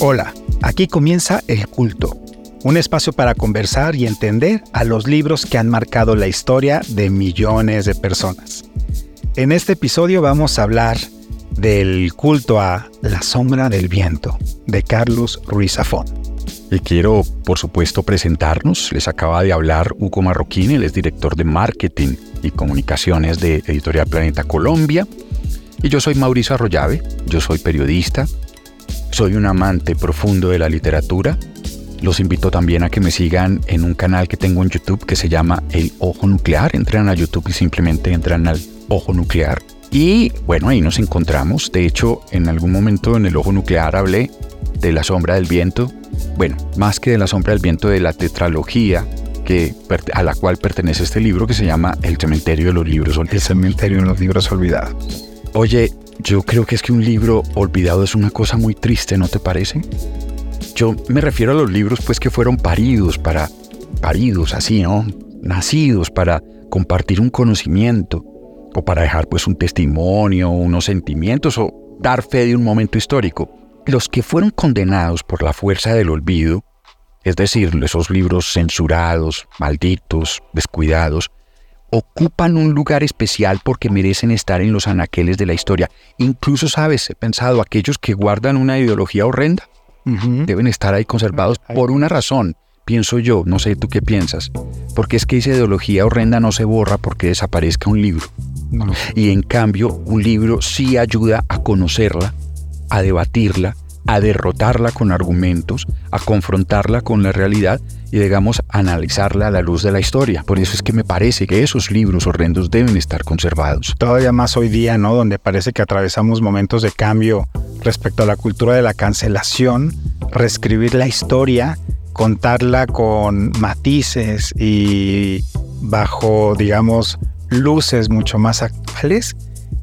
Hola, aquí comienza El Culto, un espacio para conversar y entender a los libros que han marcado la historia de millones de personas. En este episodio vamos a hablar del culto a La sombra del viento de Carlos Ruiz Zafón. Y quiero, por supuesto, presentarnos. Les acaba de hablar Hugo Marroquín, él es director de marketing y comunicaciones de Editorial Planeta Colombia. Y yo soy Mauricio Arroyave, yo soy periodista, soy un amante profundo de la literatura. Los invito también a que me sigan en un canal que tengo en YouTube que se llama El Ojo Nuclear. Entran a YouTube y simplemente entran al Ojo Nuclear. Y bueno, ahí nos encontramos. De hecho, en algún momento en el Ojo Nuclear hablé de la sombra del viento. Bueno, más que de la sombra del viento, de la tetralogía que, a la cual pertenece este libro que se llama El cementerio de los libros olvidados. El cementerio de los libros olvidados. Oye, yo creo que es que un libro olvidado es una cosa muy triste, ¿no te parece? Yo me refiero a los libros pues que fueron paridos para, paridos así, ¿no? Nacidos para compartir un conocimiento o para dejar pues un testimonio, unos sentimientos o dar fe de un momento histórico. Los que fueron condenados por la fuerza del olvido, es decir, esos libros censurados, malditos, descuidados, ocupan un lugar especial porque merecen estar en los anaqueles de la historia. Incluso, sabes, he pensado, aquellos que guardan una ideología horrenda deben estar ahí conservados por una razón, pienso yo, no sé tú qué piensas, porque es que esa ideología horrenda no se borra porque desaparezca un libro. Y en cambio, un libro sí ayuda a conocerla, a debatirla, a derrotarla con argumentos, a confrontarla con la realidad y digamos analizarla a la luz de la historia. Por eso es que me parece que esos libros horrendos deben estar conservados. Todavía más hoy día, ¿no? Donde parece que atravesamos momentos de cambio respecto a la cultura de la cancelación, reescribir la historia, contarla con matices y bajo, digamos, luces mucho más actuales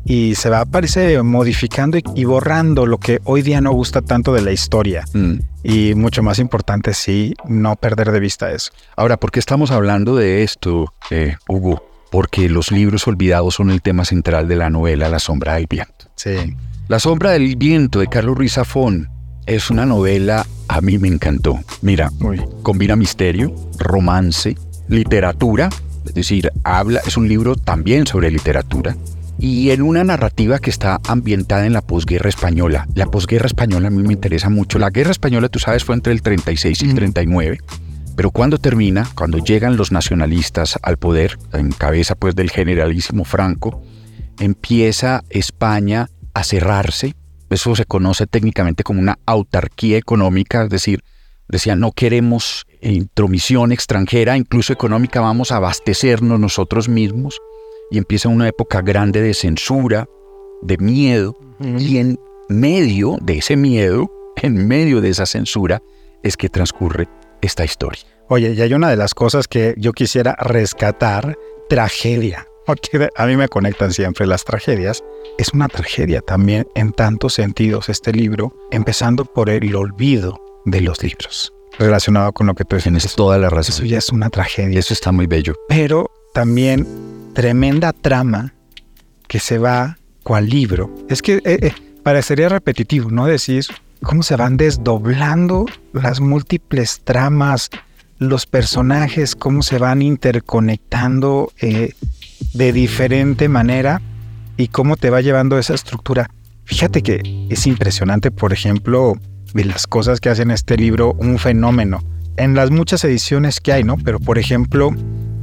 y se va, parece, modificando y, borrando lo que hoy día no gusta tanto de la historia. Mm. Y mucho más importante, sí, no perder de vista eso. Ahora, ¿por qué estamos hablando de esto, eh, Hugo? Porque los libros olvidados son el tema central de la novela La sombra del viento. Sí. La sombra del viento de Carlos Ruiz Zafón es una novela, a mí me encantó. Mira, combina misterio, romance, literatura, es decir, habla, es un libro también sobre literatura y en una narrativa que está ambientada en la posguerra española. La posguerra española a mí me interesa mucho. La guerra española, tú sabes, fue entre el 36 y el 39. Pero cuando termina, cuando llegan los nacionalistas al poder, en cabeza pues del generalísimo Franco, empieza España a cerrarse. Eso se conoce técnicamente como una autarquía económica, es decir, decían no queremos intromisión extranjera, incluso económica, vamos a abastecernos nosotros mismos y empieza una época grande de censura, de miedo, y en medio de ese miedo, en medio de esa censura, es que transcurre esta historia. Oye, y hay una de las cosas que yo quisiera rescatar, tragedia. Porque a mí me conectan siempre las tragedias. Es una tragedia también en tantos sentidos este libro, empezando por el olvido de los libros relacionado con lo que tú dices. Tienes toda la razón. Eso ya es una tragedia. Eso está muy bello. Pero también tremenda trama que se va cual libro. Es que eh, eh, parecería repetitivo, ¿no? Decir cómo se van desdoblando las múltiples tramas, los personajes, cómo se van interconectando eh, de diferente manera y cómo te va llevando esa estructura. Fíjate que es impresionante, por ejemplo, de las cosas que hace en este libro un fenómeno. En las muchas ediciones que hay, ¿no? Pero, por ejemplo,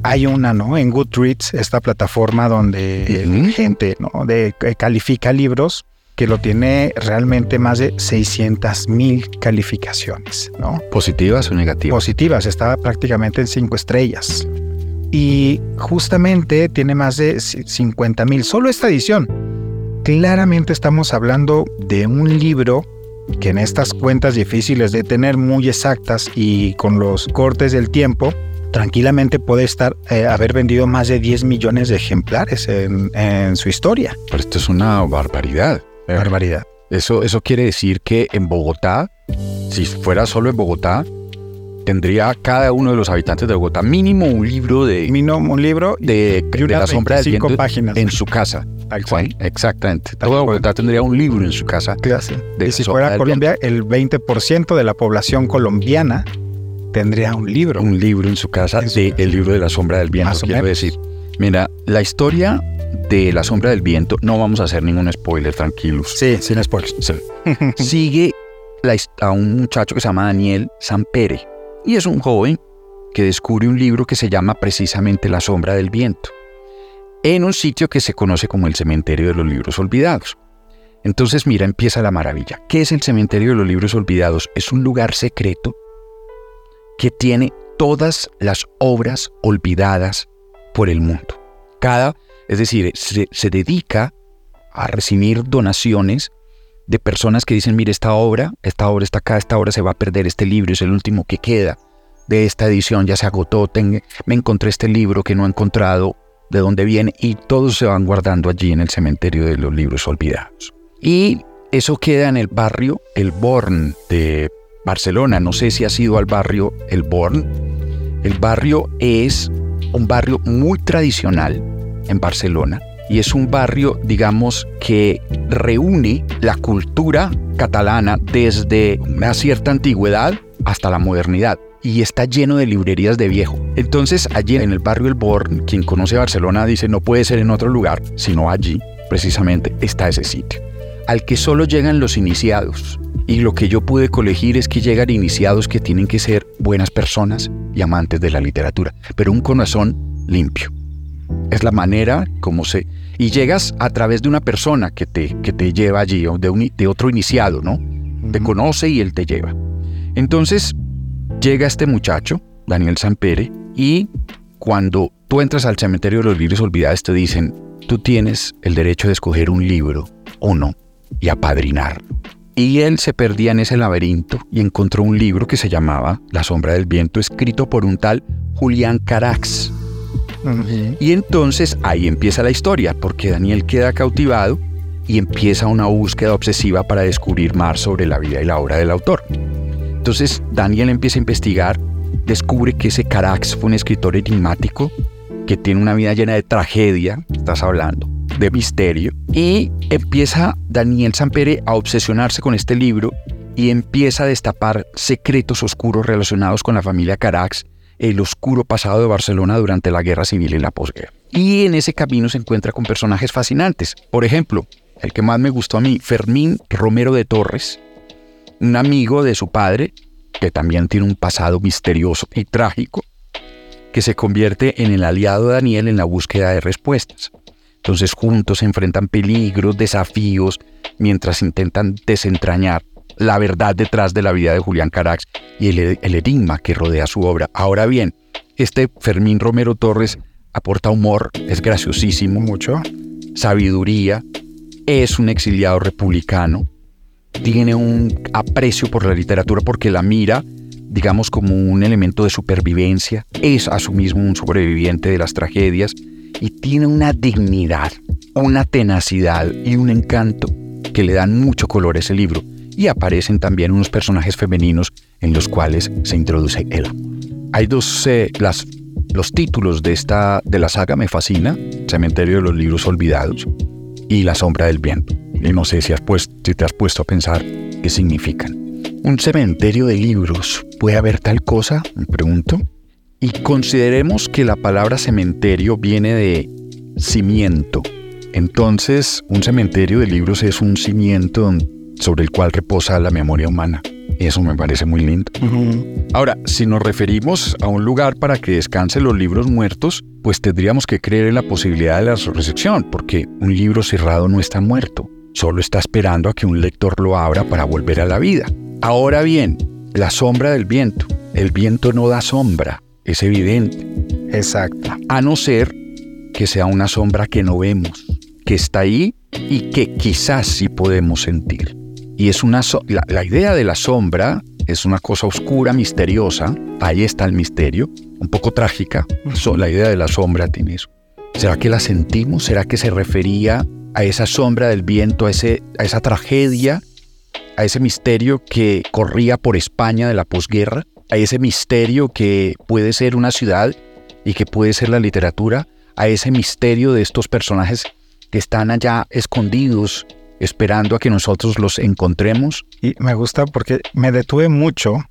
hay una, ¿no? En Goodreads, esta plataforma donde gente, ¿no? De, califica libros que lo tiene realmente más de 600 mil calificaciones, ¿no? ¿Positivas o negativas? Positivas, estaba prácticamente en cinco estrellas. Y justamente tiene más de 50 mil, solo esta edición. Claramente estamos hablando de un libro que en estas cuentas difíciles de tener muy exactas y con los cortes del tiempo, tranquilamente puede estar eh, haber vendido más de 10 millones de ejemplares en, su historia. Pero esto es una barbaridad. Barbaridad. Eso, eso quiere decir que en Bogotá, si fuera solo en Bogotá, tendría cada uno de los habitantes de Bogotá mínimo un libro de, Mínimo un libro de, de unas la sombra del 25 viento páginas. en su casa. Sí, exactamente. Toda Bogotá tendría un libro en su casa. De Y si fuera Colombia, el 20% de la población colombiana tendría un libro. un libro en su casa En su de casa. El libro de la sombra del viento, Más quiero menos. decir. Mira, la historia de la sombra del viento, no vamos a hacer ningún spoiler, tranquilos. Sí, sin spoilers. Sí. Sigue la a un muchacho que se llama Daniel Sampere y es un joven que descubre un libro que se llama precisamente La sombra del viento en un sitio que se conoce como el cementerio de los libros olvidados. Entonces, mira, empieza la maravilla. ¿Qué es el cementerio de los libros olvidados? Es un lugar secreto que tiene todas las obras olvidadas por el mundo. Cada, es decir, se, se dedica a recibir donaciones de personas que dicen, mire, esta obra, esta obra está acá, esta obra se va a perder, este libro es el último que queda de esta edición, ya se agotó, ten- me encontré este libro que no he encontrado, de dónde viene, y todos se van guardando allí en el cementerio de los libros olvidados. Y eso queda en el barrio El Born de Barcelona. No sé si ha sido al barrio El Born. El barrio es un barrio muy tradicional en Barcelona y es un barrio, digamos, que reúne la cultura catalana desde una cierta antigüedad hasta la modernidad y está lleno de librerías de viejo. Entonces, allí en el barrio El Born, quien conoce Barcelona dice no puede ser en otro lugar, sino allí, precisamente, está ese sitio, al que solo llegan los iniciados. Y lo que yo pude colegir es que llegan iniciados que tienen que ser buenas personas y amantes de la literatura, pero un corazón limpio. Es la manera como se... Y llegas a través de una persona que te, que te lleva allí, o de, un, de otro iniciado, ¿no? Te conoce y él te lleva. Entonces, llega este muchacho, Daniel Sampere, y cuando tú entras al cementerio de los libros olvidados, te dicen, tú tienes el derecho de escoger un libro o no, y apadrinarlo. Y él se perdía en ese laberinto y encontró un libro que se llamaba La sombra del viento, escrito por un tal Julián Carax. Ujú. Y entonces ahí empieza la historia, porque Daniel queda cautivado y empieza una búsqueda obsesiva para descubrir más sobre la vida y la obra del autor. Entonces Daniel empieza a investigar, descubre que ese Carax fue un escritor enigmático que tiene una vida llena de tragedia, estás hablando, de misterio, y empieza Daniel Sampere a obsesionarse con este libro y empieza a destapar secretos oscuros relacionados con la familia Carax, el oscuro pasado de Barcelona durante la guerra civil y la posguerra. Y en ese camino se encuentra con personajes fascinantes. Por ejemplo, el que más me gustó a mí, Fermín Romero de Torres, un amigo de su padre, que también tiene un pasado misterioso y trágico, que se convierte en el aliado de Daniel en la búsqueda de respuestas. Entonces juntos se enfrentan peligros, desafíos, mientras intentan desentrañar la verdad detrás de la vida de Julián Carax y el, el enigma que rodea su obra. Ahora bien, este Fermín Romero Torres aporta humor, es graciosísimo, Mucho. sabiduría, es un exiliado republicano, tiene un aprecio por la literatura porque la mira, digamos, como un elemento de supervivencia, es a su mismo un sobreviviente de las tragedias y tiene una dignidad, una tenacidad y un encanto que le dan mucho color a ese libro. Y aparecen también unos personajes femeninos en los cuales se introduce amor. Hay dos, eh, los títulos de, esta, de la saga me fascina, Cementerio de los Libros Olvidados y La Sombra del Viento. Y no sé si, has puesto, si te has puesto a pensar qué significan. ¿Un cementerio de libros puede haber tal cosa? Me pregunto. Y consideremos que la palabra cementerio viene de cimiento. Entonces, un cementerio de libros es un cimiento sobre el cual reposa la memoria humana. Eso me parece muy lindo. Ahora, si nos referimos a un lugar para que descansen los libros muertos, pues tendríamos que creer en la posibilidad de la resurrección, porque un libro cerrado no está muerto, solo está esperando a que un lector lo abra para volver a la vida. Ahora bien, la sombra del viento. El viento no da sombra, es evidente, Exacto. a no ser que sea una sombra que no vemos, que está ahí y que quizás sí podemos sentir. Y es una so- la, la idea de la sombra es una cosa oscura, misteriosa. Ahí está el misterio, un poco trágica. So- la idea de la sombra tiene eso. ¿Será que la sentimos? ¿Será que se refería a esa sombra del viento, a, ese, a esa tragedia, a ese misterio que corría por España de la posguerra? A ese misterio que puede ser una ciudad y que puede ser la literatura, a ese misterio de estos personajes que están allá escondidos, esperando a que nosotros los encontremos. Y me gusta porque me detuve mucho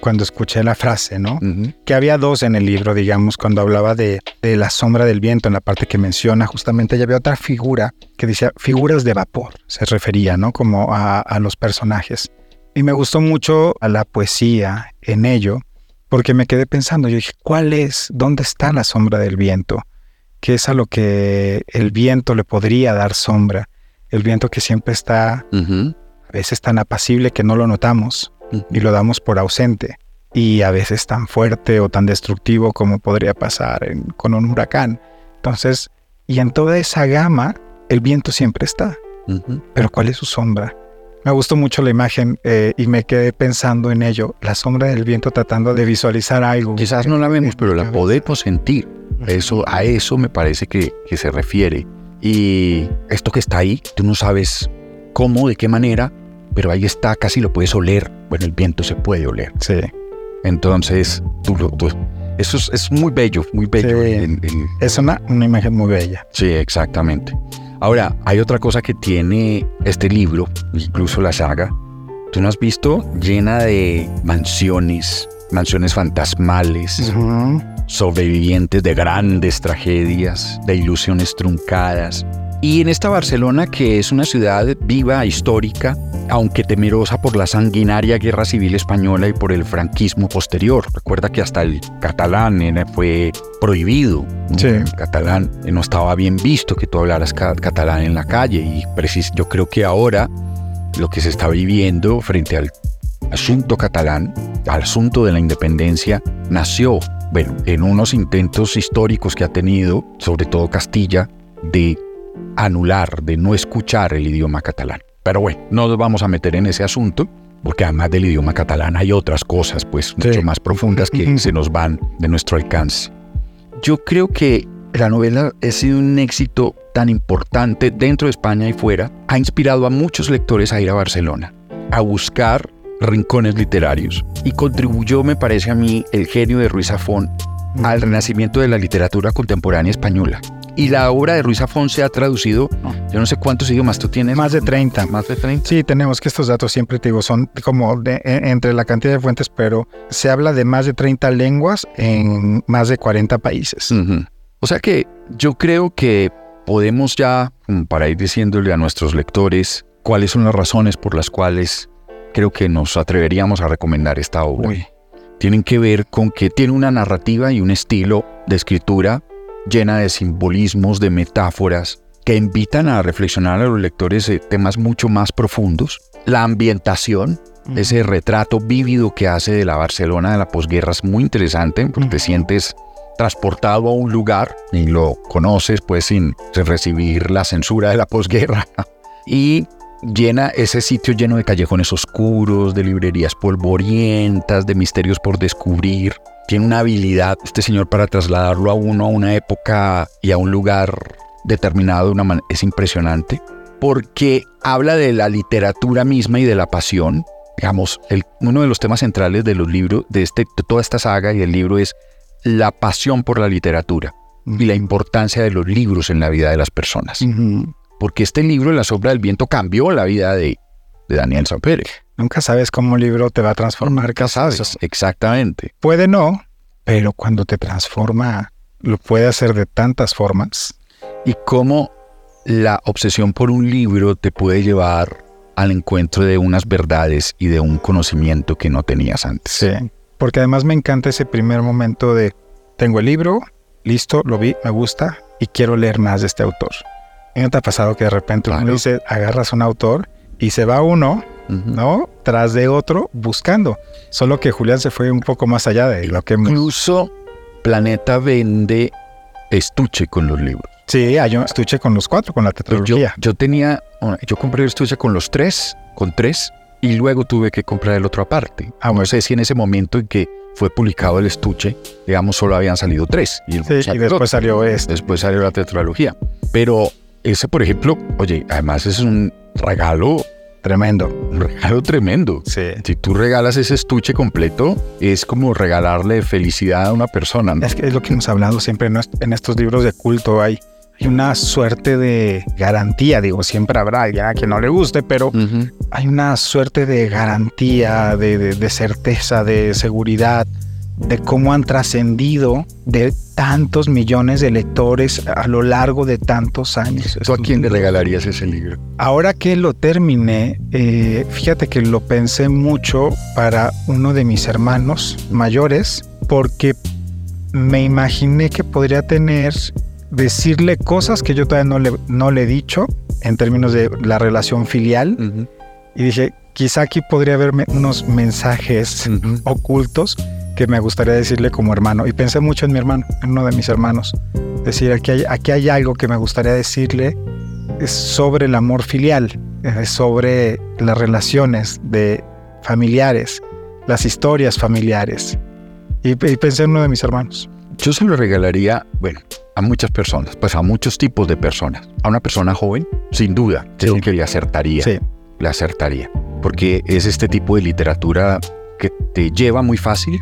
cuando escuché la frase, ¿no? Que había dos en el libro, digamos, cuando hablaba de, la sombra del viento, en la parte que menciona, justamente ya había otra figura que decía figuras de vapor, se refería, ¿no? Como a, a los personajes. Y me gustó mucho a la poesía en ello, porque me quedé pensando, yo dije, ¿cuál es? ¿Dónde está la sombra del viento? ¿Qué es a lo que el viento le podría dar sombra? El viento que siempre está a veces tan apacible que no lo notamos y lo damos por ausente y a veces tan fuerte o tan destructivo como podría pasar con un huracán. Entonces, y en toda esa gama, el viento siempre está. Pero ¿cuál es su sombra? Me gustó mucho la imagen eh, y me quedé pensando en ello, la sombra del viento tratando de visualizar algo. Quizás no la vemos, pero la podemos sentir. Eso, a eso me parece que, que se refiere. Y esto que está ahí, tú no sabes cómo, de qué manera, pero ahí está, casi lo puedes oler. Bueno, el viento se puede oler. Sí. Entonces, tú, eso es, muy bello, muy bello. es una, una imagen muy bella. Sí, exactamente. Ahora, hay otra cosa que tiene este libro, incluso la saga. ¿Tú no has visto? Llena de mansiones, mansiones fantasmales, sobrevivientes de grandes tragedias, de ilusiones truncadas. Y en esta Barcelona, que es una ciudad viva, histórica, aunque temerosa por la sanguinaria guerra civil española y por el franquismo posterior. Recuerda que hasta el catalán fue prohibido. El catalán no estaba bien visto que tú hablaras catalán en la calle. Y yo creo que ahora lo que se está viviendo frente al asunto catalán, al asunto de la independencia, nació, bueno, en unos intentos históricos que ha tenido, sobre todo Castilla, de anular, de no escuchar el idioma catalán. Pero bueno, no nos vamos a meter en ese asunto, porque además del idioma catalán hay otras cosas, pues, mucho más profundas que se nos van de nuestro alcance. Yo creo que la novela ha sido un éxito tan importante dentro de España y fuera, ha inspirado a muchos lectores a ir a Barcelona, a buscar rincones literarios y contribuyó, me parece a mí, el genio de Ruiz Zafón al renacimiento de la literatura contemporánea española. Y la obra de Ruiz Zafón se ha traducido, yo no sé cuántos idiomas tú tienes. Más de 30. Más de 30. Sí, tenemos que estos datos siempre te digo, son como de, e, entre la cantidad de fuentes, pero se habla de más de 30 lenguas en más de 40 países. O sea que yo creo que podemos ya, para ir diciéndole a nuestros lectores cuáles son las razones por las cuales creo que nos atreveríamos a recomendar esta obra. Tienen que ver con que tiene una narrativa y un estilo de escritura llena de simbolismos, de metáforas, que invitan a reflexionar a los lectores de temas mucho más profundos. La ambientación, ese retrato vívido que hace de la Barcelona de la posguerra es muy interesante, porque te sientes transportado a un lugar y lo conoces pues sin, recibir la censura de la posguerra. y llena ese sitio lleno de callejones oscuros, de librerías polvorientas, de misterios por descubrir. Tiene una habilidad este señor para trasladarlo a uno a una época y a un lugar determinado una es impresionante porque habla de la literatura misma y de la pasión. Digamos, uno de los temas centrales de los libros, de, este, de toda esta saga y del libro es la pasión por la literatura y la importancia de los libros en la vida de las personas. Porque este libro, La sombra del viento, cambió la vida de, de Daniel Sanpere. Nunca sabes cómo un libro te va a transformar, sabes. Exactamente. Puede no, pero cuando te transforma, lo puede hacer de tantas formas. Y cómo la obsesión por un libro te puede llevar al encuentro de unas verdades y de un conocimiento que no tenías antes. Sí, porque además me encanta ese primer momento de, tengo el libro, listo, lo vi, me gusta y quiero leer más de este autor. ¿Y no te ha pasado que de repente uno dice, agarras un autor y se va uno, ¿no? Tras de otro buscando. Solo que Julián se fue un poco más allá de lo que... Incluso Planeta vende estuche con los libros. Sí, hay un estuche con los cuatro, con la tetralogía. Yo, tenía, yo compré el estuche con los tres, con tres, y luego tuve que comprar el otro aparte. Ah, no sé si en ese momento en que fue publicado el estuche, digamos, solo habían salido tres. Y, después salió este. Después salió la tetralogía. Pero ese, por ejemplo, oye, además es un regalo tremendo. Un regalo tremendo. Sí. Si tú regalas ese estuche completo, es como regalarle felicidad a una persona. ¿no? Es que es lo que hemos hablado siempre en, est- en estos libros de culto. Hay, hay una suerte de garantía, digo, siempre habrá ya que no le guste, pero hay una suerte de garantía, de, de- de certeza, de seguridad, de cómo han trascendido de tantos millones de lectores a lo largo de tantos años. ¿Tú a quién le regalarías ese libro? Ahora que lo terminé, eh, fíjate que lo pensé mucho para uno de mis hermanos mayores, porque me imaginé que podría tener, decirle cosas que yo todavía no le, no le he dicho en términos de la relación filial. Y dije, quizá aquí podría haberme unos mensajes ocultos que me gustaría decirle como hermano. Y pensé mucho en mi hermano, en uno de mis hermanos. Decir, aquí hay, aquí hay algo que me gustaría decirle es sobre el amor filial, es sobre las relaciones de familiares, las historias familiares. Y, y pensé en uno de mis hermanos. Yo se lo regalaría, bueno, a muchas personas, pues a muchos tipos de personas. A una persona joven, sin duda, Sí. que le acertaría. Sí, Le acertaría. Porque es este tipo de literatura que te lleva muy fácil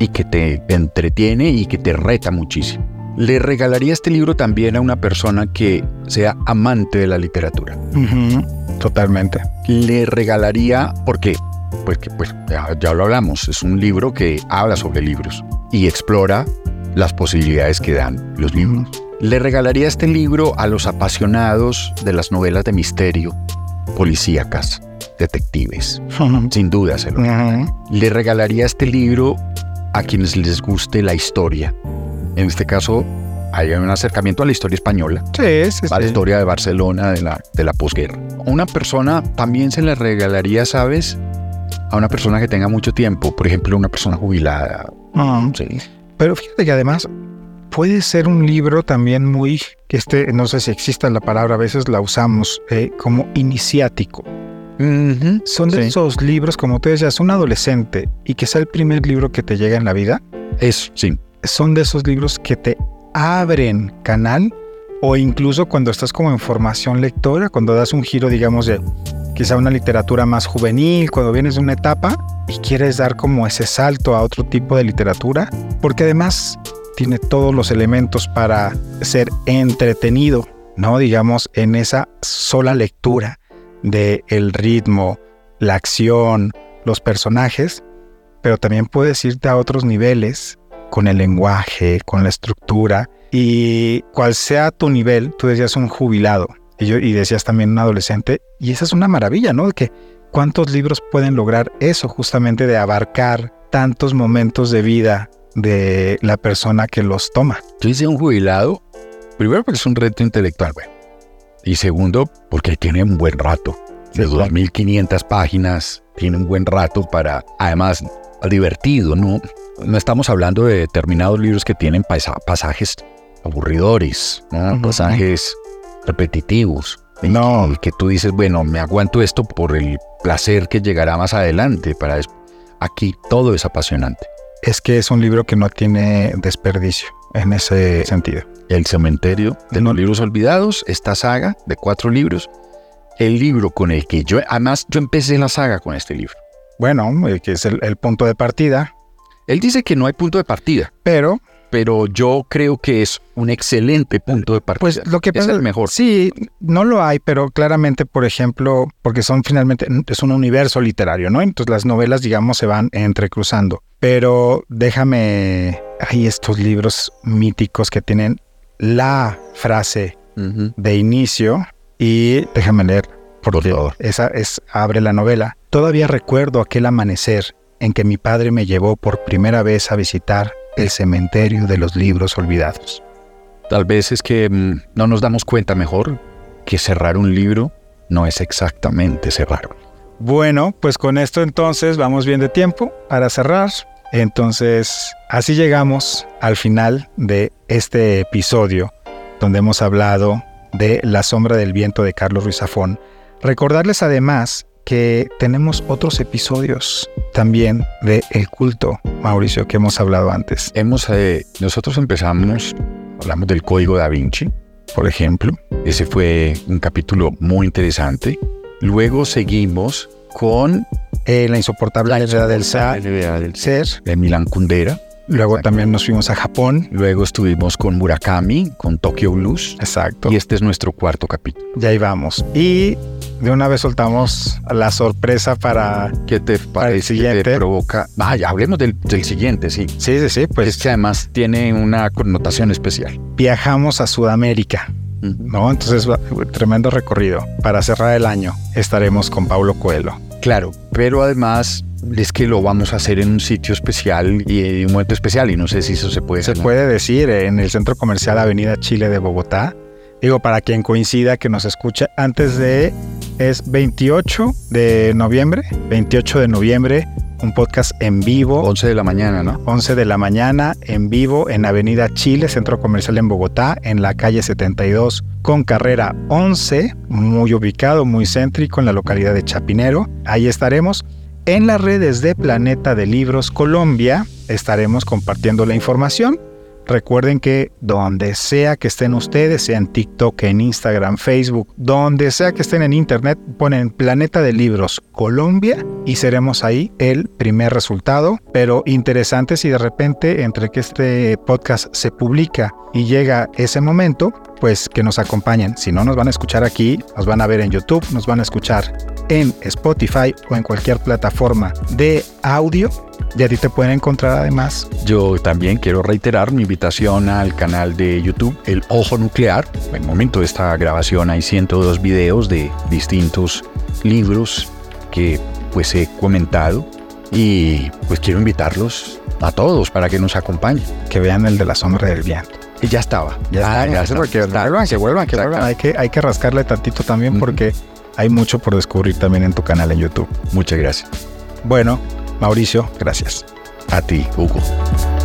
y que te entretiene y que te reta muchísimo. Le regalaría este libro también a una persona que sea amante de la literatura. Ujú, totalmente. Le regalaría, ¿por qué? Pues que pues, ya, ya lo hablamos, es un libro que habla sobre libros y explora las posibilidades que dan los libros. Le regalaría este libro a los apasionados de las novelas de misterio, policíacas, detectives. Sin duda se lo. Ujú. Le regalaría este libro a quienes les guste la historia. En este caso, hay un acercamiento a la historia española, Sí, sí, a la sí. historia de Barcelona de la, de la posguerra. Una persona también se le regalaría, ¿sabes? A una persona que tenga mucho tiempo, por ejemplo, una persona jubilada. Ujú. Sí. Pero fíjate que además puede ser un libro también muy, que este, no sé si exista la palabra, a veces la usamos, eh, como iniciático. Son de Sí. esos libros, como tú decías, un adolescente y que sea el primer libro que te llega en la vida, Eso, sí. son de esos libros que te abren canal o incluso cuando estás como en formación lectora, cuando das un giro, digamos, de quizá una literatura más juvenil, cuando vienes de una etapa y quieres dar como ese salto a otro tipo de literatura, porque además tiene todos los elementos para ser entretenido, ¿no? Digamos, en esa sola lectura de el ritmo, la acción, los personajes, pero también puedes irte a otros niveles con el lenguaje, con la estructura y cual sea tu nivel, tú decías un jubilado y, yo, y decías también un adolescente y esa es una maravilla, ¿no? Que cuántos libros pueden lograr eso justamente de abarcar tantos momentos de vida de la persona que los toma. Yo hice un jubilado, primero porque es un reto intelectual, bueno. Y segundo, porque tiene un buen rato. De Sí, claro. 2.500 páginas, tiene un buen rato para, además, divertido, ¿no? No estamos hablando de determinados libros que tienen pasa- pasajes aburridores, pasajes repetitivos. No. que- que tú dices, bueno, me aguanto esto por el placer que llegará más adelante. Para Aquí todo es apasionante. Es que es un libro que no tiene desperdicio en ese sentido. El cementerio de los libros olvidados, esta saga de cuatro libros, el libro con el que yo, además yo empecé la saga con este libro. Bueno, eh, que es el, el punto de partida, Él dice que no hay punto de partida, pero pero yo creo que es un excelente punto de partida. Pues lo que es pasa el mejor. Sí, no lo hay, pero claramente, por ejemplo, porque son finalmente, es un universo literario, ¿no? Entonces las novelas, digamos, se van entrecruzando. Pero déjame, hay estos libros míticos que tienen la frase de inicio y déjame leer, porque favor. esa es, abre la novela. Todavía recuerdo aquel amanecer en que mi padre me llevó por primera vez a visitar el cementerio de los libros olvidados. Tal vez es que mm, no nos damos cuenta mejor que cerrar un libro no es exactamente cerrar. Bueno, pues con esto entonces vamos bien de tiempo para cerrar. Entonces, así llegamos al final de este episodio donde hemos hablado de La sombra del viento de Carlos Ruiz Zafón. Recordarles además que tenemos otros episodios también de El culto, Mauricio, que hemos hablado antes. Hemos, eh, nosotros empezamos, hablamos del Código da Vinci, por ejemplo. Ese fue un capítulo muy interesante. Luego seguimos con eh, La insoportable heredad del ser, del ser. de Milan Kundera. Luego Exacto. también nos fuimos a Japón. Luego estuvimos con Murakami, con Tokyo Blues. Exacto. Y este es nuestro cuarto capítulo. Y ahí vamos. Y de una vez soltamos la sorpresa para... ¿Qué te el parece? ¿Qué siguiente. te provoca? Vaya, hablemos del, del siguiente, sí. Sí, sí, sí, Es pues que además tiene una connotación especial. viajamos a Sudamérica, ¿no? Entonces, tremendo recorrido. Para cerrar el año estaremos con Paulo Coelho. Claro, pero además es que lo vamos a hacer en un sitio especial y en un momento especial y no sé si eso se puede Se hacer. puede decir en el Centro Comercial Avenida Chile de Bogotá. Digo, para quien coincida que nos escucha antes de... Es 28 de noviembre. 28 de noviembre, un podcast en vivo. 11 de la mañana, ¿no? 11 de la mañana en vivo en Avenida Chile, Centro Comercial en Bogotá, en la calle 72 con carrera 11, muy ubicado, muy céntrico en la localidad de Chapinero. Ahí estaremos. En las redes de Planeta de Libros Colombia estaremos compartiendo la información. Recuerden que donde sea que estén ustedes, sea en TikTok, en Instagram, Facebook, donde sea que estén en Internet, ponen Planeta de Libros Colombia y seremos ahí el primer resultado. Pero interesante si de repente entre que este podcast se publica y llega ese momento, pues que nos acompañen. Si no nos van a escuchar aquí, nos van a ver en YouTube, nos van a escuchar en Spotify o en cualquier plataforma de audio. Y a ti te pueden encontrar además Yo también quiero reiterar mi invitación al canal de YouTube El Ojo Nuclear. En el momento de esta grabación hay 102 videos de distintos libros que pues he comentado y pues quiero invitarlos a todos para que nos acompañen. que vean el de la sombra del viento. Y ya estaba. Ya Ah, está. porque vuelvan, que vuelvan, que vuelvan. Hay que, hay que rascarle tantito también porque hay mucho por descubrir también en tu canal en YouTube. Muchas gracias. Bueno, Mauricio, gracias. A ti, Hugo.